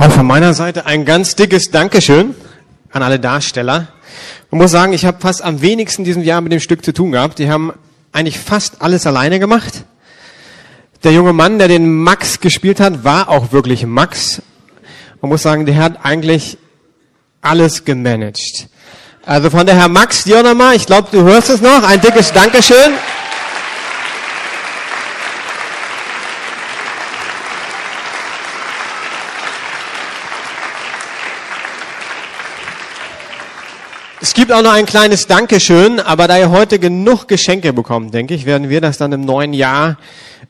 Auch von meiner Seite ein ganz dickes Dankeschön an alle Darsteller. Ich muss sagen, ich habe fast am wenigsten diesem Jahr mit dem Stück zu tun gehabt. Die haben eigentlich fast alles alleine gemacht. Der junge Mann, der den Max gespielt hat, war auch wirklich Max. Man muss sagen, der hat eigentlich alles gemanagt. Also von der Herr Max, dir ich glaube, du hörst es noch, ein dickes Dankeschön. Gibt auch noch ein kleines Dankeschön, aber da ihr heute genug Geschenke bekommt, denke ich, werden wir das dann im neuen Jahr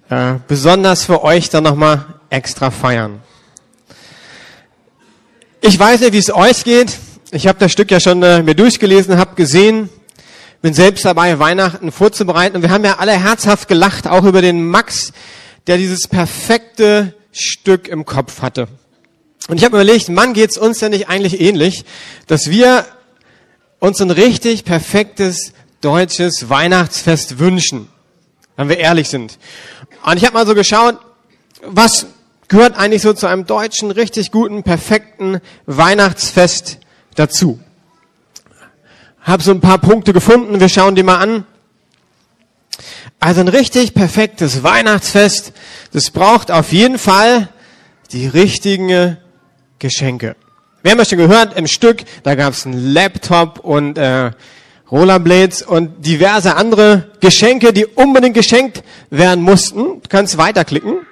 äh, besonders für euch dann nochmal extra feiern. Ich weiß nicht, wie es euch geht. Ich habe das Stück ja schon äh, mir durchgelesen, habe gesehen, bin selbst dabei, Weihnachten vorzubereiten. Und wir haben ja alle herzhaft gelacht, auch über den Max, der dieses perfekte Stück im Kopf hatte. Und ich habe überlegt, Mann, geht's uns denn nicht eigentlich ähnlich, dass wir uns ein richtig perfektes deutsches Weihnachtsfest wünschen, wenn wir ehrlich sind. Und ich habe mal so geschaut, was gehört eigentlich so zu einem deutschen, richtig guten, perfekten Weihnachtsfest dazu. Hab so ein paar Punkte gefunden, wir schauen die mal an. Also ein richtig perfektes Weihnachtsfest, das braucht auf jeden Fall die richtigen Geschenke. Wir haben ja schon gehört, im Stück, da gab es einen Laptop und äh, Rollerblades und diverse andere Geschenke, die unbedingt geschenkt werden mussten. Du kannst weiterklicken.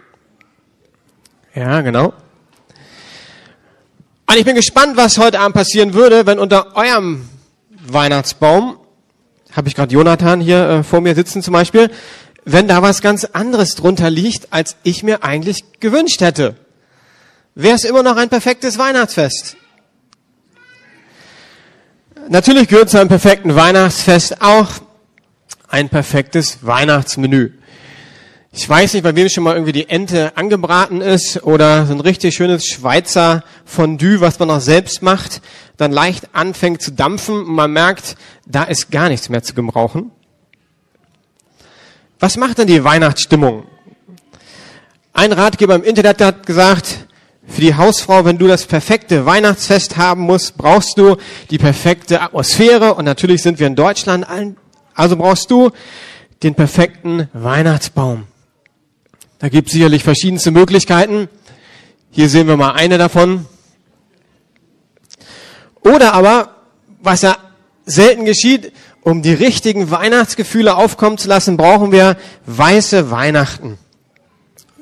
Ja, genau. Und ich bin gespannt, was heute Abend passieren würde, wenn unter eurem Weihnachtsbaum, habe ich gerade Jonathan hier äh, vor mir sitzen zum Beispiel, wenn da was ganz anderes drunter liegt, als ich mir eigentlich gewünscht hätte wäre es immer noch ein perfektes Weihnachtsfest. Natürlich gehört zu einem perfekten Weihnachtsfest auch ein perfektes Weihnachtsmenü. Ich weiß nicht, bei wem schon mal irgendwie die Ente angebraten ist oder so ein richtig schönes Schweizer Fondue, was man auch selbst macht, dann leicht anfängt zu dampfen und man merkt, da ist gar nichts mehr zu gebrauchen. Was macht denn die Weihnachtsstimmung? Ein Ratgeber im Internet hat gesagt, für die Hausfrau, wenn du das perfekte Weihnachtsfest haben musst, brauchst du die perfekte Atmosphäre. Und natürlich sind wir in Deutschland, also brauchst du den perfekten Weihnachtsbaum. Da gibt es sicherlich verschiedenste Möglichkeiten. Hier sehen wir mal eine davon. Oder aber, was ja selten geschieht, um die richtigen Weihnachtsgefühle aufkommen zu lassen, brauchen wir weiße Weihnachten.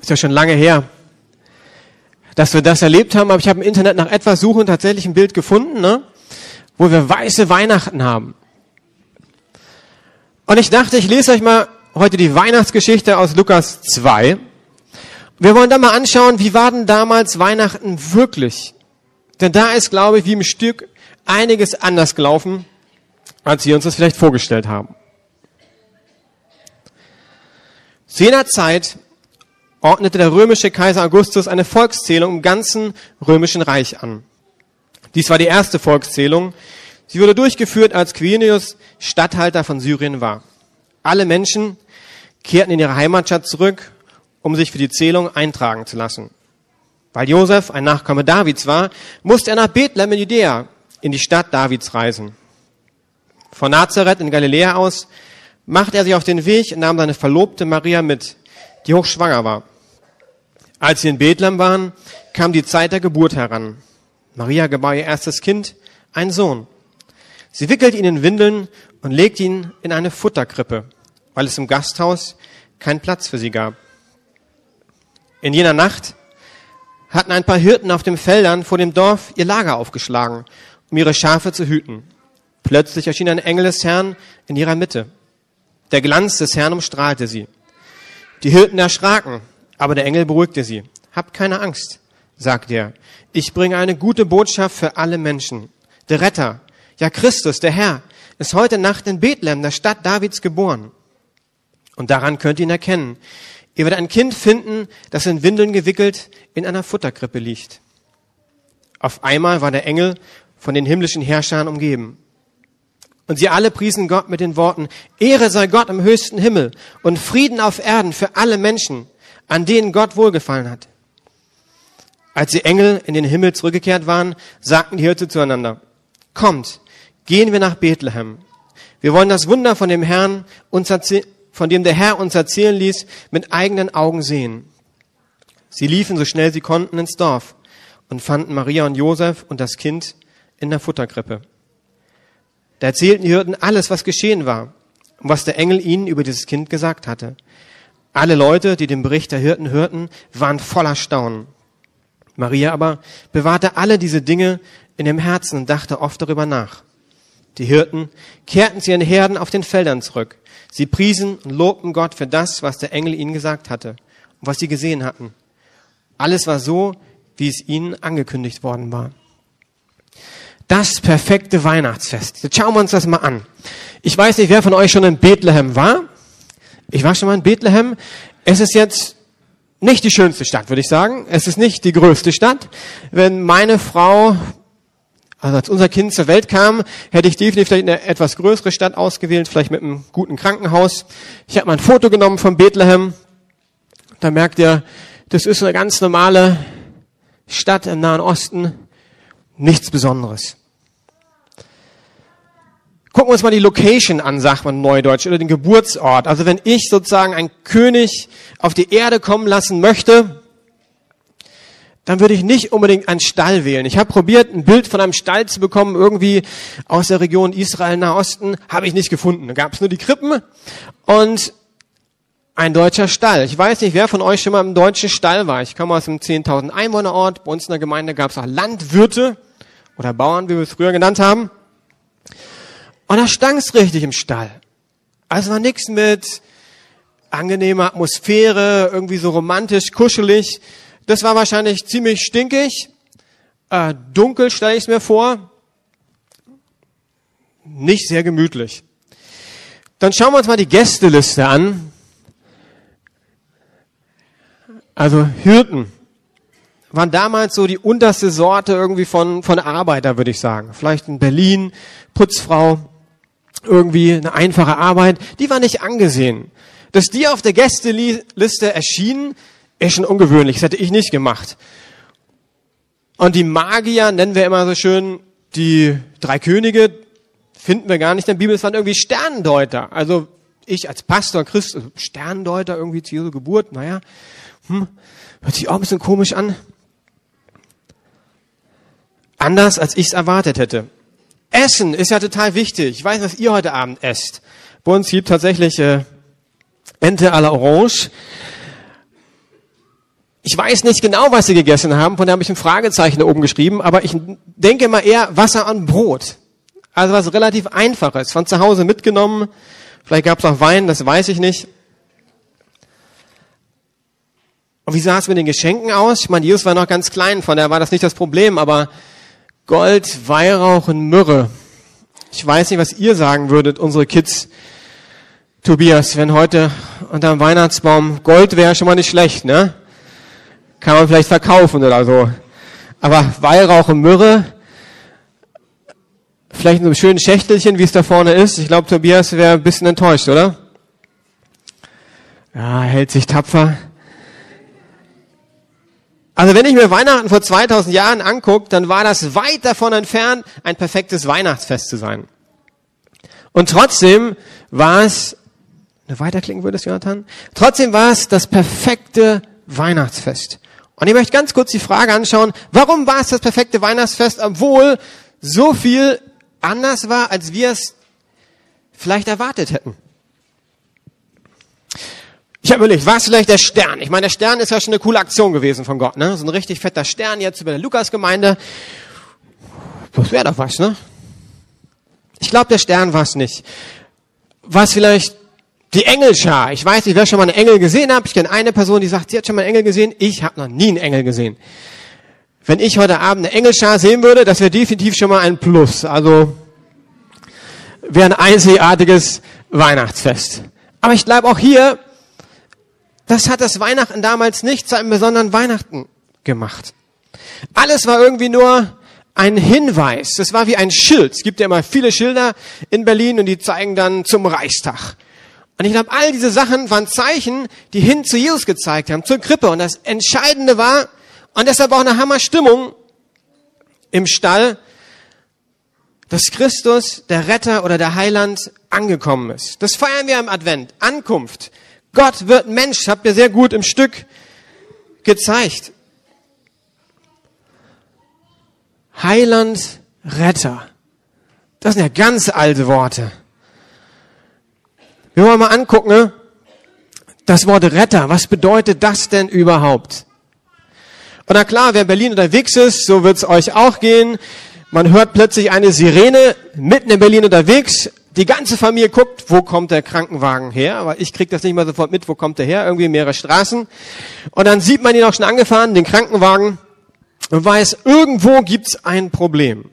Ist ja schon lange her dass wir das erlebt haben, aber ich habe im Internet nach etwas suchen tatsächlich ein Bild gefunden, ne, wo wir weiße Weihnachten haben. Und ich dachte, ich lese euch mal heute die Weihnachtsgeschichte aus Lukas 2. Wir wollen da mal anschauen, wie war denn damals Weihnachten wirklich? Denn da ist, glaube ich, wie im Stück einiges anders gelaufen, als wir uns das vielleicht vorgestellt haben. Zu jener Zeit ordnete der römische Kaiser Augustus eine Volkszählung im ganzen römischen Reich an. Dies war die erste Volkszählung. Sie wurde durchgeführt, als Quirinius Statthalter von Syrien war. Alle Menschen kehrten in ihre Heimatstadt zurück, um sich für die Zählung eintragen zu lassen. Weil Josef ein Nachkomme Davids war, musste er nach Bethlehem in Judäa, in die Stadt Davids reisen. Von Nazareth in Galiläa aus machte er sich auf den Weg und nahm seine Verlobte Maria mit, die hochschwanger war. Als sie in Bethlehem waren, kam die Zeit der Geburt heran. Maria gebar ihr erstes Kind, einen Sohn. Sie wickelte ihn in Windeln und legte ihn in eine Futterkrippe, weil es im Gasthaus keinen Platz für sie gab. In jener Nacht hatten ein paar Hirten auf den Feldern vor dem Dorf ihr Lager aufgeschlagen, um ihre Schafe zu hüten. Plötzlich erschien ein Engel des Herrn in ihrer Mitte. Der Glanz des Herrn umstrahlte sie. Die Hirten erschraken aber der Engel beruhigte sie. Habt keine Angst, sagte er. Ich bringe eine gute Botschaft für alle Menschen. Der Retter, ja Christus, der Herr, ist heute Nacht in Bethlehem, der Stadt Davids, geboren. Und daran könnt ihr ihn erkennen. Ihr werdet ein Kind finden, das in Windeln gewickelt in einer Futterkrippe liegt. Auf einmal war der Engel von den himmlischen Herrschern umgeben. Und sie alle priesen Gott mit den Worten, Ehre sei Gott im höchsten Himmel und Frieden auf Erden für alle Menschen an denen Gott wohlgefallen hat. Als die Engel in den Himmel zurückgekehrt waren, sagten die Hirte zueinander, kommt, gehen wir nach Bethlehem. Wir wollen das Wunder von dem Herrn uns von dem der Herr uns erzählen ließ, mit eigenen Augen sehen. Sie liefen so schnell sie konnten ins Dorf und fanden Maria und Josef und das Kind in der Futterkrippe. Da erzählten die Hirten alles, was geschehen war und was der Engel ihnen über dieses Kind gesagt hatte. Alle Leute, die den Bericht der Hirten hörten, waren voller Staunen. Maria aber bewahrte alle diese Dinge in dem Herzen und dachte oft darüber nach. Die Hirten kehrten zu ihren Herden auf den Feldern zurück. Sie priesen und lobten Gott für das, was der Engel ihnen gesagt hatte und was sie gesehen hatten. Alles war so, wie es ihnen angekündigt worden war. Das perfekte Weihnachtsfest. Jetzt schauen wir uns das mal an. Ich weiß nicht, wer von euch schon in Bethlehem war. Ich war schon mal in Bethlehem. Es ist jetzt nicht die schönste Stadt, würde ich sagen. Es ist nicht die größte Stadt. Wenn meine Frau, also als unser Kind zur Welt kam, hätte ich definitiv eine etwas größere Stadt ausgewählt, vielleicht mit einem guten Krankenhaus. Ich habe mal ein Foto genommen von Bethlehem. Da merkt ihr, das ist eine ganz normale Stadt im Nahen Osten. Nichts Besonderes. Gucken wir uns mal die Location an, sagt man neudeutsch, oder den Geburtsort. Also wenn ich sozusagen einen König auf die Erde kommen lassen möchte, dann würde ich nicht unbedingt einen Stall wählen. Ich habe probiert, ein Bild von einem Stall zu bekommen, irgendwie aus der Region Israel, Nahosten, habe ich nicht gefunden. Da gab es nur die Krippen und ein deutscher Stall. Ich weiß nicht, wer von euch schon mal im deutschen Stall war. Ich komme aus einem 10.000 Einwohnerort. Bei uns in der Gemeinde gab es auch Landwirte oder Bauern, wie wir es früher genannt haben. Und da stank richtig im Stall. Also war nichts mit angenehmer Atmosphäre, irgendwie so romantisch, kuschelig. Das war wahrscheinlich ziemlich stinkig. Äh, dunkel stelle ich mir vor. Nicht sehr gemütlich. Dann schauen wir uns mal die Gästeliste an. Also Hirten waren damals so die unterste Sorte irgendwie von, von Arbeiter, würde ich sagen. Vielleicht in Berlin, Putzfrau, irgendwie eine einfache Arbeit, die war nicht angesehen. Dass die auf der Gästeliste erschienen, ist schon ungewöhnlich. Das hätte ich nicht gemacht. Und die Magier nennen wir immer so schön die drei Könige, finden wir gar nicht in der Bibel, es waren irgendwie Sterndeuter. Also ich als Pastor, Christ, also Sterndeuter irgendwie zu Jesu Geburt, naja, hm, hört sich auch ein bisschen komisch an. Anders, als ich es erwartet hätte. Essen ist ja total wichtig. Ich weiß, was ihr heute Abend esst. Bei uns gibt tatsächlich äh, Ente à la Orange. Ich weiß nicht genau, was sie gegessen haben, von daher habe ich ein Fragezeichen da oben geschrieben, aber ich denke mal eher Wasser und Brot. Also was relativ einfaches, von zu Hause mitgenommen. Vielleicht gab es auch Wein, das weiß ich nicht. Und wie sah es mit den Geschenken aus? Ich meine, Jesus war noch ganz klein, von daher war das nicht das Problem, aber Gold, Weihrauch und Myrrhe. Ich weiß nicht, was ihr sagen würdet, unsere Kids. Tobias, wenn heute unter dem Weihnachtsbaum Gold wäre, schon mal nicht schlecht, ne? Kann man vielleicht verkaufen oder so. Aber Weihrauch und Myrrhe, vielleicht so ein schönes Schächtelchen, wie es da vorne ist. Ich glaube, Tobias wäre ein bisschen enttäuscht, oder? Ja, hält sich tapfer. Also wenn ich mir Weihnachten vor 2000 Jahren angucke, dann war das weit davon entfernt, ein perfektes Weihnachtsfest zu sein. Und trotzdem war es, eine weiterklingen würdest, Jonathan? Trotzdem war es das perfekte Weihnachtsfest. Und ich möchte ganz kurz die Frage anschauen, warum war es das perfekte Weihnachtsfest, obwohl so viel anders war, als wir es vielleicht erwartet hätten? Ich habe überlegt, war es vielleicht der Stern? Ich meine, der Stern ist ja schon eine coole Aktion gewesen von Gott, ne? So ein richtig fetter Stern jetzt über der Lukas-Gemeinde. Das wäre doch was, ne? Ich glaube, der Stern war es nicht. War es vielleicht die Engelschar? Ich weiß nicht, wer schon mal einen Engel gesehen hat. Ich kenne eine Person, die sagt, sie hat schon mal einen Engel gesehen. Ich habe noch nie einen Engel gesehen. Wenn ich heute Abend eine Engelschar sehen würde, das wäre definitiv schon mal ein Plus. Also wäre ein einzigartiges Weihnachtsfest. Aber ich glaube auch hier, das hat das Weihnachten damals nicht zu einem besonderen Weihnachten gemacht. Alles war irgendwie nur ein Hinweis. Das war wie ein Schild. Es gibt ja immer viele Schilder in Berlin und die zeigen dann zum Reichstag. Und ich glaube, all diese Sachen waren Zeichen, die hin zu Jesus gezeigt haben, zur Krippe. Und das Entscheidende war, Und deshalb auch eine Hammerstimmung im Stall, dass Christus, der Retter oder der Heiland, angekommen ist. Das feiern wir im Advent. Ankunft. Gott wird Mensch. Habt ihr sehr gut im Stück gezeigt. Heiland, Retter. Das sind ja ganz alte Worte. Wir wollen mal angucken, ne? das Wort Retter. Was bedeutet das denn überhaupt? Und na klar, wer in Berlin unterwegs ist, so wird es euch auch gehen. Man hört plötzlich eine Sirene mitten in Berlin unterwegs. Die ganze Familie guckt, wo kommt der Krankenwagen her? Aber ich krieg das nicht mal sofort mit, wo kommt der her? Irgendwie mehrere Straßen. Und dann sieht man ihn auch schon angefahren, den Krankenwagen, und weiß, irgendwo gibt's ein Problem.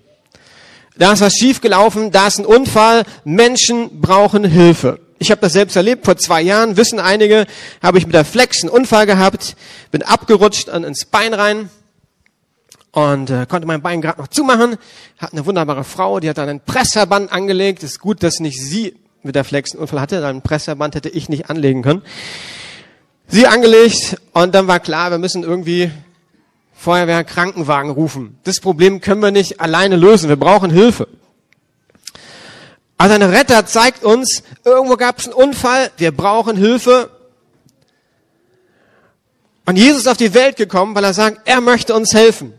Da ist was schiefgelaufen, da ist ein Unfall, Menschen brauchen Hilfe. Ich habe das selbst erlebt, vor zwei Jahren, wissen einige, habe ich mit der Flex einen Unfall gehabt, bin abgerutscht ins Bein rein und äh, konnte mein Bein gerade noch zumachen. Hat eine wunderbare Frau, die hat dann ein Pressverband angelegt. Ist gut, dass nicht sie mit der Flex einen Unfall hatte, dann ein Pressverband hätte ich nicht anlegen können. Sie angelegt und dann war klar, wir müssen irgendwie Feuerwehr, Krankenwagen rufen. Das Problem können wir nicht alleine lösen. Wir brauchen Hilfe. Also ein Retter zeigt uns, irgendwo gab es einen Unfall, wir brauchen Hilfe. Und Jesus ist auf die Welt gekommen, weil er sagt, er möchte uns helfen.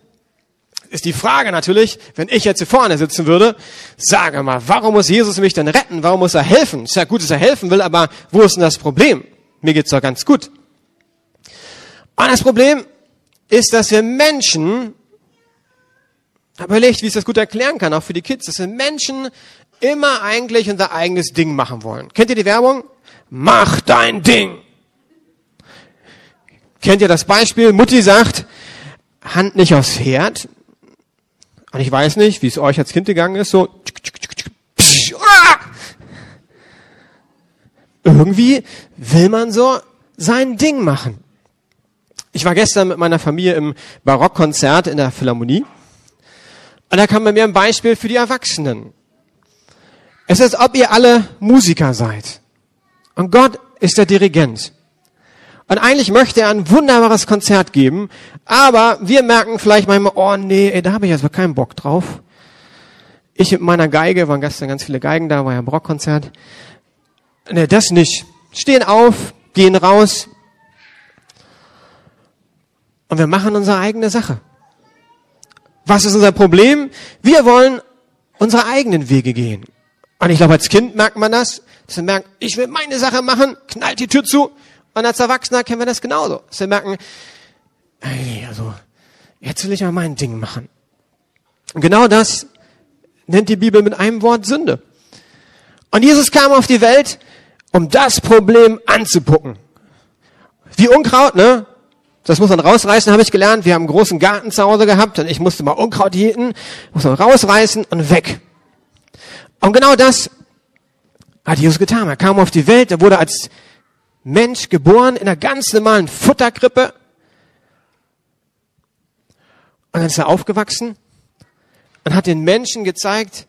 Ist die Frage natürlich, wenn ich jetzt hier vorne sitzen würde, sage mal, warum muss Jesus mich denn retten? Warum muss er helfen? Ist ja gut, dass er helfen will, aber wo ist denn das Problem? Mir geht's doch ganz gut. Und das Problem ist, dass wir Menschen, überlegt, wie ich das gut erklären kann, auch für die Kids, dass wir Menschen immer eigentlich unser eigenes Ding machen wollen. Kennt ihr die Werbung? Mach dein Ding. Kennt ihr das Beispiel? Mutti sagt, Hand nicht aufs Pferd. Und ich weiß nicht, wie es euch als Kind gegangen ist, so. Irgendwie will man so sein Ding machen. Ich war gestern mit meiner Familie im Barockkonzert in der Philharmonie. Und da kam bei mir ein Beispiel für die Erwachsenen. Es ist, als ob ihr alle Musiker seid. Und Gott ist der Dirigent. Und eigentlich möchte er ein wunderbares Konzert geben, aber wir merken vielleicht manchmal, oh nee, ey, da habe ich jetzt mal keinen Bock drauf. Ich mit meiner Geige, waren gestern ganz viele Geigen da, war ja ein Brockkonzert. Nee, das nicht. Stehen auf, gehen raus und wir machen unsere eigene Sache. Was ist unser Problem? Wir wollen unsere eigenen Wege gehen. Und ich glaube, als Kind merkt man das, dass wir merken, ich will meine Sache machen, knallt die Tür zu. Und als Erwachsener kennen wir das genauso. Dass wir merken, ey, also, jetzt will ich mal mein Ding machen. Und genau das nennt die Bibel mit einem Wort Sünde. Und Jesus kam auf die Welt, um das Problem anzupucken. Wie Unkraut, ne? Das muss man rausreißen, habe ich gelernt. Wir haben einen großen Garten zu Hause gehabt und ich musste mal Unkraut jäten, muss man rausreißen und weg. Und genau das hat Jesus getan. Er kam auf die Welt, er wurde als Mensch geboren in einer ganz normalen Futterkrippe. Und dann ist er aufgewachsen und hat den Menschen gezeigt,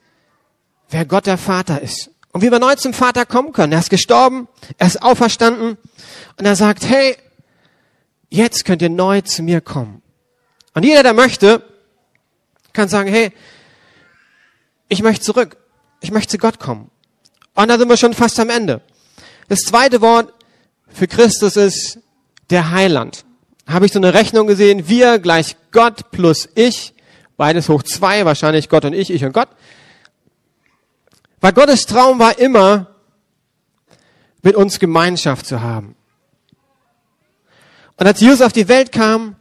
wer Gott der Vater ist. Und wie wir neu zum Vater kommen können. Er ist gestorben, er ist auferstanden und er sagt, hey, jetzt könnt ihr neu zu mir kommen. Und jeder, der möchte, kann sagen, hey, ich möchte zurück. Ich möchte zu Gott kommen. Und da sind wir schon fast am Ende. Das zweite Wort für Christus ist der Heiland. Habe ich so eine Rechnung gesehen, wir gleich Gott plus ich, beides hoch zwei, wahrscheinlich Gott und ich, ich und Gott. Weil Gottes Traum war immer, mit uns Gemeinschaft zu haben. Und als Jesus auf die Welt kam,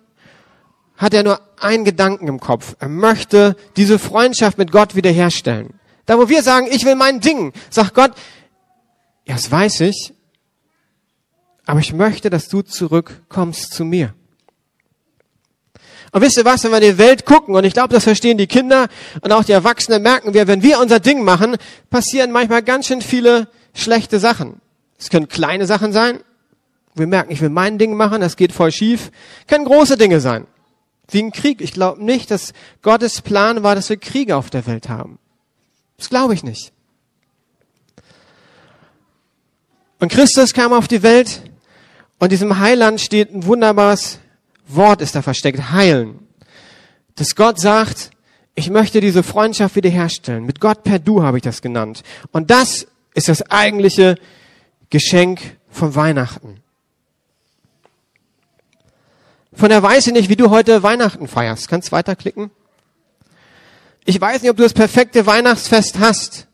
hat er nur einen Gedanken im Kopf. Er möchte diese Freundschaft mit Gott wiederherstellen. Da wo wir sagen, ich will mein Ding, sagt Gott, ja, das weiß ich, aber ich möchte, dass du zurückkommst zu mir. Und wisst ihr was, wenn wir in die Welt gucken, und ich glaube, das verstehen die Kinder und auch die Erwachsenen, merken wir, wenn wir unser Ding machen, passieren manchmal ganz schön viele schlechte Sachen. Es können kleine Sachen sein. Wir merken, ich will mein Ding machen, das geht voll schief. Können große Dinge sein. Wie ein Krieg. Ich glaube nicht, dass Gottes Plan war, dass wir Kriege auf der Welt haben. Das glaube ich nicht. Und Christus kam auf die Welt und diesem Heiland steht ein wunderbares Wort ist da versteckt, heilen. Dass Gott sagt, ich möchte diese Freundschaft wiederherstellen. Mit Gott per Du habe ich das genannt. Und das ist das eigentliche Geschenk von Weihnachten. Von der weiß ich nicht, wie du heute Weihnachten feierst. Kannst weiterklicken? Ich weiß nicht, ob du das perfekte Weihnachtsfest hast.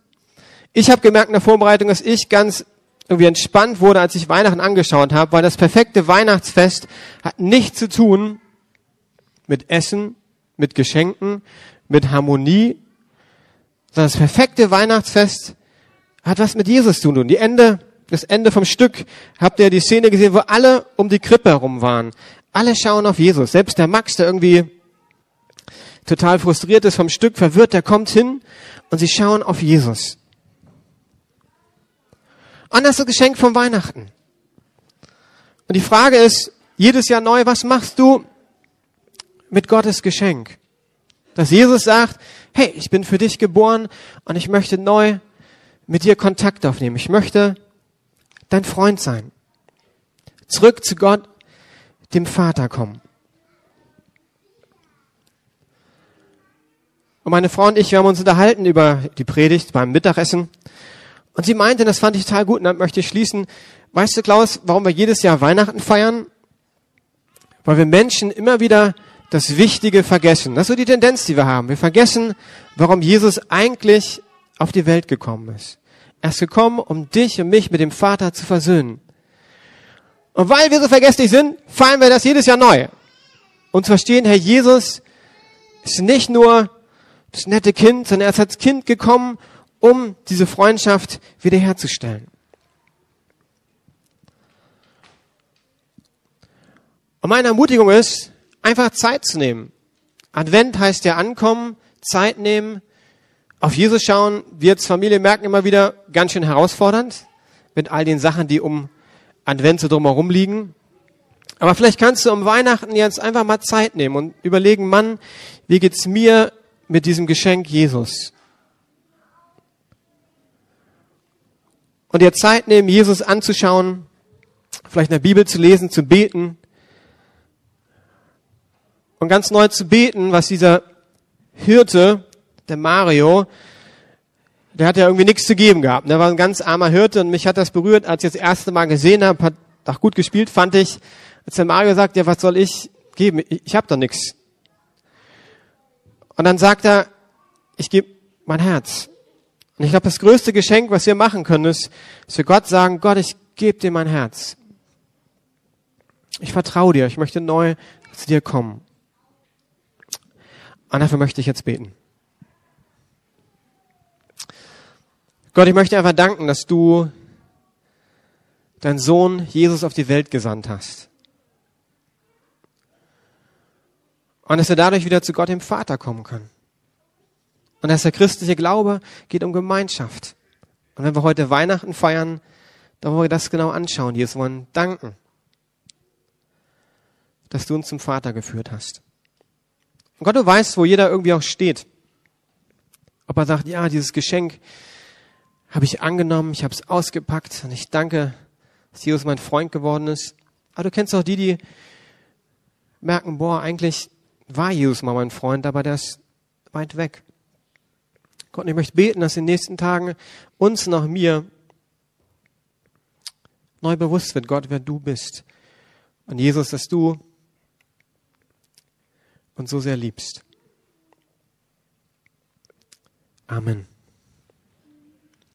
Ich habe gemerkt in der Vorbereitung, dass ich ganz irgendwie entspannt wurde, als ich Weihnachten angeschaut habe, weil das perfekte Weihnachtsfest hat nichts zu tun mit Essen, mit Geschenken, mit Harmonie, sondern das perfekte Weihnachtsfest hat was mit Jesus zu tun. Die Ende, das Ende vom Stück, habt ihr die Szene gesehen, wo alle um die Krippe herum waren. Alle schauen auf Jesus. Selbst der Max, der irgendwie total frustriert ist vom Stück, verwirrt, der kommt hin und sie schauen auf Jesus. Und das Geschenk von Weihnachten. Und die Frage ist, jedes Jahr neu, was machst du mit Gottes Geschenk? Dass Jesus sagt, hey, ich bin für dich geboren und ich möchte neu mit dir Kontakt aufnehmen. Ich möchte dein Freund sein. Zurück zu Gott, dem Vater kommen. Und meine Frau und ich, wir haben uns unterhalten über die Predigt beim Mittagessen. Und sie meinte, das fand ich total gut, und dann möchte ich schließen. Weißt du, Klaus, warum wir jedes Jahr Weihnachten feiern? Weil wir Menschen immer wieder das Wichtige vergessen. Das ist so die Tendenz, die wir haben. Wir vergessen, warum Jesus eigentlich auf die Welt gekommen ist. Er ist gekommen, um dich und mich mit dem Vater zu versöhnen. Und weil wir so vergesslich sind, feiern wir das jedes Jahr neu. Und zu verstehen, Herr Jesus ist nicht nur das nette Kind, sondern er ist als Kind gekommen, um diese Freundschaft wiederherzustellen. Und meine Ermutigung ist, einfach Zeit zu nehmen. Advent heißt ja ankommen, Zeit nehmen, auf Jesus schauen. Wir als Familie merken immer wieder, ganz schön herausfordernd mit all den Sachen, die um Advent so drumherum liegen. Aber vielleicht kannst du um Weihnachten jetzt einfach mal Zeit nehmen und überlegen, Mann, wie geht's mir mit diesem Geschenk Jesus? Und dir Zeit nehmen, Jesus anzuschauen, vielleicht in der Bibel zu lesen, zu beten und ganz neu zu beten, was dieser Hirte, der Mario, der hat ja irgendwie nichts zu geben gehabt. Der war ein ganz armer Hirte und mich hat das berührt, als ich das erste Mal gesehen habe, hat auch gut gespielt, fand ich, als der Mario sagt, ja, was soll ich geben? Ich, ich habe doch nichts. Und dann sagt er, ich gebe mein Herz. Und ich glaube, das größte Geschenk, was wir machen können, ist, dass wir Gott sagen, Gott, ich gebe dir mein Herz. Ich vertraue dir, ich möchte neu zu dir kommen. Und dafür möchte ich jetzt beten. Gott, ich möchte einfach danken, dass du deinen Sohn Jesus auf die Welt gesandt hast. Und dass er dadurch wieder zu Gott dem Vater kommen kann. Und dass der christliche Glaube geht um Gemeinschaft. Und wenn wir heute Weihnachten feiern, dann wollen wir das genau anschauen. Jesus wollen danken, dass du uns zum Vater geführt hast. Und Gott, du weißt, wo jeder irgendwie auch steht. Ob er sagt, ja, dieses Geschenk habe ich angenommen, ich habe es ausgepackt und ich danke, dass Jesus mein Freund geworden ist. Aber du kennst auch die, die merken, boah, eigentlich war Jesus mal mein Freund, aber der ist weit weg. Gott, ich möchte beten, dass in den nächsten Tagen uns nach mir neu bewusst wird, Gott, wer du bist. Und Jesus, dass du und so sehr liebst. Amen.